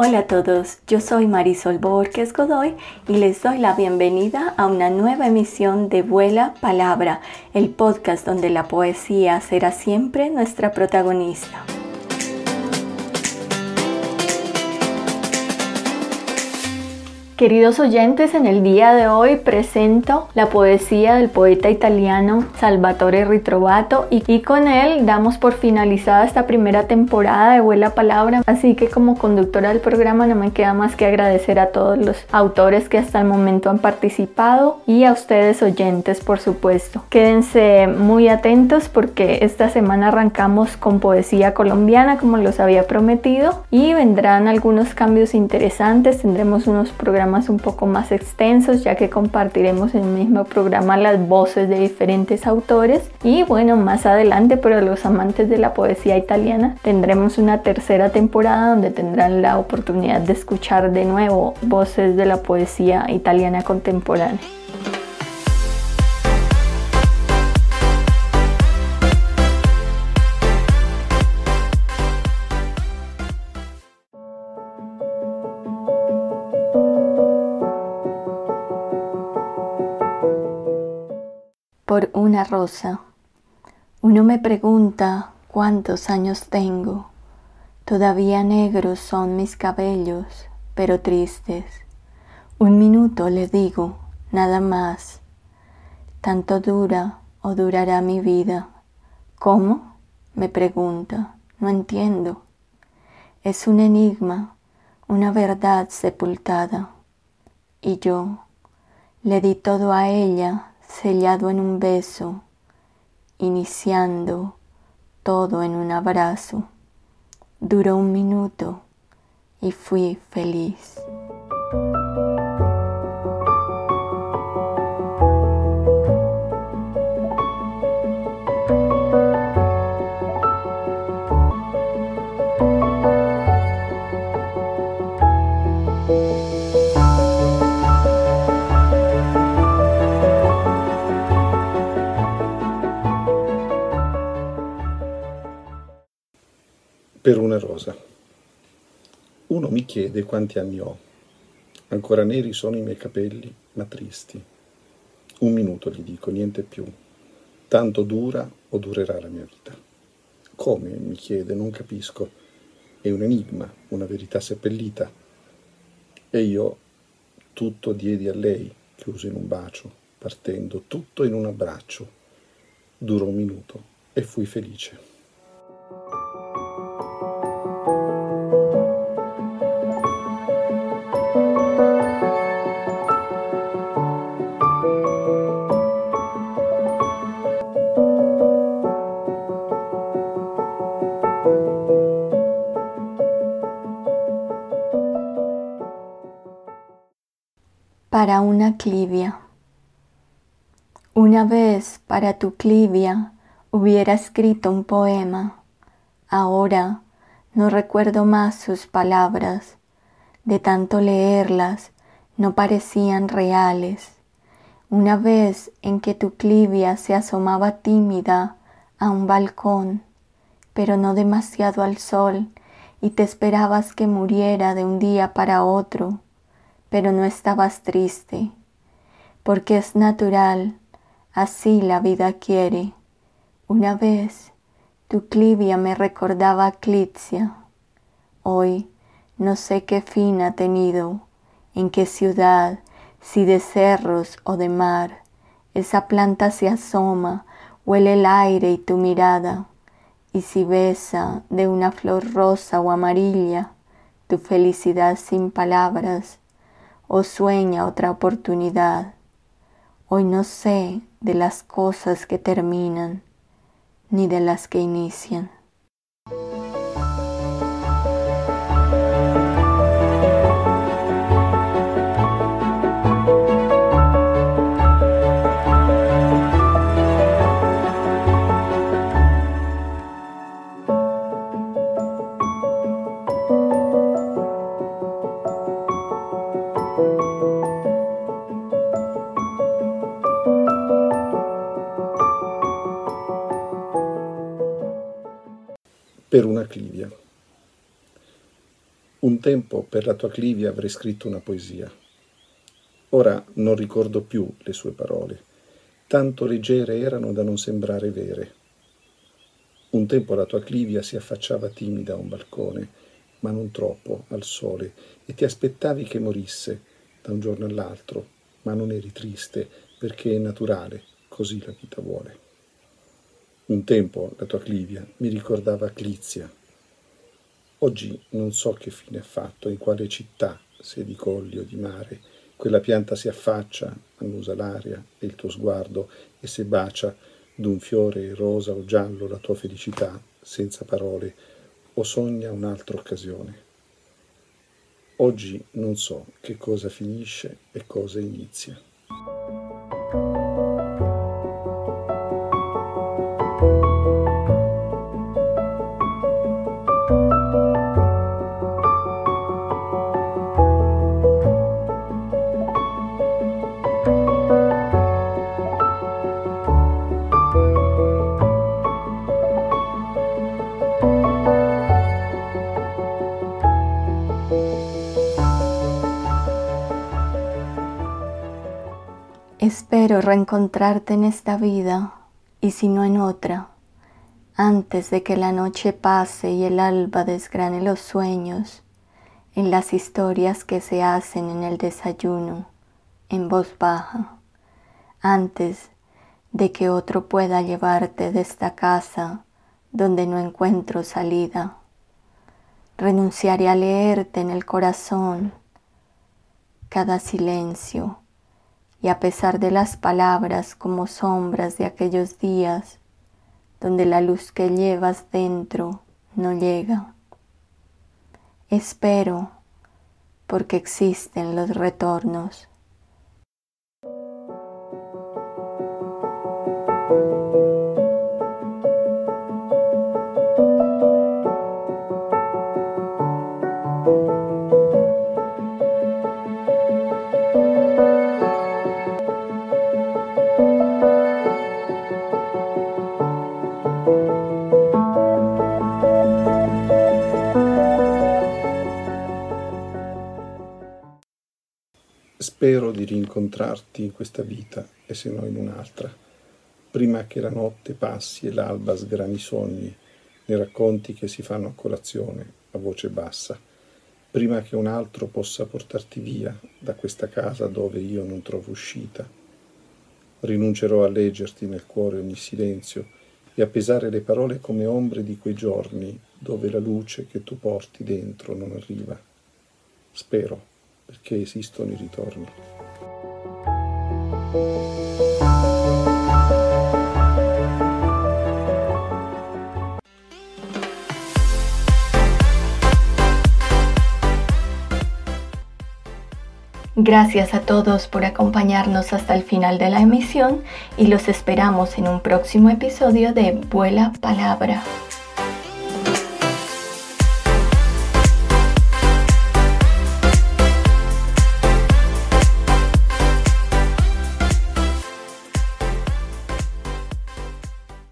Hola a todos, yo soy Marisol Borges Godoy y les doy la bienvenida a una nueva emisión de Vuela Palabra, el podcast donde la poesía será siempre nuestra protagonista. Queridos oyentes, en el día de hoy presento la poesía del poeta italiano Salvatore Ritrovato y, con él damos por finalizada esta primera temporada de Vuela Palabra. Así que como conductora del programa no me queda más que agradecer a todos los autores que hasta el momento han participado y a ustedes oyentes por supuesto. Quédense muy atentos porque esta semana arrancamos con poesía colombiana como los había prometido y vendrán algunos cambios interesantes. Tendremos unos programas un poco más extensos ya que compartiremos en el mismo programa las voces de diferentes autores y bueno más adelante para los amantes de la poesía italiana tendremos una tercera temporada donde tendrán la oportunidad de escuchar de nuevo voces de la poesía italiana contemporánea. Una rosa. Uno me pregunta cuántos años tengo. Todavía negros son mis cabellos, pero tristes. Un minuto le digo, nada más. ¿Tanto dura o durará mi vida? ¿Cómo? me pregunta. No entiendo. Es un enigma, una verdad sepultada. Y yo le di todo a ella sellado en un beso, iniciando todo en un abrazo. Duró un minuto y fui feliz. Per una rosa. Uno mi chiede quanti anni ho. Ancora neri sono i miei capelli, ma tristi. Un minuto gli dico, niente più. Tanto dura o durerà la mia vita. Come? mi chiede, non capisco. È un enigma, una verità seppellita. E io tutto diedi a lei, chiuso in un bacio, partendo, tutto in un abbraccio. Durò un minuto e fui felice. Para una clivia. Una vez para tu clivia hubiera escrito un poema. Ahora no recuerdo más sus palabras. De tanto leerlas no parecían reales. Una vez en que tu clivia se asomaba tímida a un balcón, pero no demasiado al sol, y te esperabas que muriera de un día para otro pero no estabas triste, porque es natural, así la vida quiere. Una vez tu clivia me recordaba a Clitzia, hoy no sé qué fin ha tenido, en qué ciudad, si de cerros o de mar, esa planta se asoma, huele el aire y tu mirada, y si besa de una flor rosa o amarilla, tu felicidad sin palabras, o sueña otra oportunidad. Hoy no sé de las cosas que terminan ni de las que inician. Per una clivia. Un tempo per la tua Clivia avrei scritto una poesia. Ora non ricordo più le sue parole, tanto leggere erano da non sembrare vere. Un tempo la tua Clivia si affacciava timida a un balcone, ma non troppo, al sole, e ti aspettavi che morisse da un giorno all'altro, ma non eri triste, perché è naturale, così la vita vuole. Un tempo la tua Clivia mi ricordava Clizia. Oggi non so che fine ha fatto, in quale città, se di colli o di mare, quella pianta si affaccia, annusa l'aria e il tuo sguardo e se bacia d'un fiore rosa o giallo la tua felicità, senza parole, o sogna un'altra occasione. Oggi non so che cosa finisce e cosa inizia. Espero reencontrarte en esta vida y si no en otra, antes de que la noche pase y el alba desgrane los sueños, en las historias que se hacen en el desayuno, en voz baja, antes de que otro pueda llevarte de esta casa donde no encuentro salida. Renunciaré a leerte en el corazón cada silencio y a pesar de las palabras como sombras de aquellos días donde la luz que llevas dentro no llega. Espero porque existen los retornos. Spero di rincontrarti in questa vita e se no in un'altra, prima che la notte passi e l'alba sgrani i sogni nei racconti che si fanno a colazione a voce bassa, prima che un altro possa portarti via da questa casa dove io non trovo uscita. Rinuncerò a leggerti nel cuore ogni silenzio e a pesare le parole come ombre di quei giorni dove la luce che tu porti dentro non arriva. Spero perché esistono i ritorni. Gracias a todos por acompañarnos hasta el final de la emisión y los esperamos en un próximo episodio de Vuela Palabra.